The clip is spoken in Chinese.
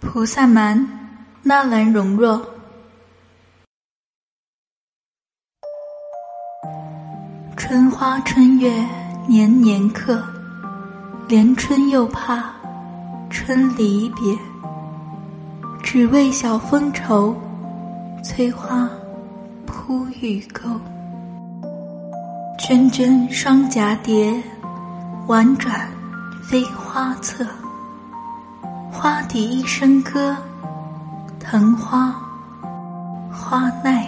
菩萨蛮，纳兰容若。春花春月年年客，连春又怕春离别。只为晓风愁，催花扑玉钩。涓涓双蛱蝶，婉转飞花侧。花底一声歌，藤花花奈